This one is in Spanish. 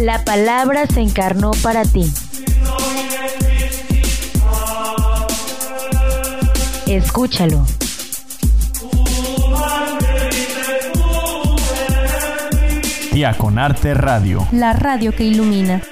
La palabra se encarnó para ti. Escúchalo. Diaconarte Radio. La radio que ilumina.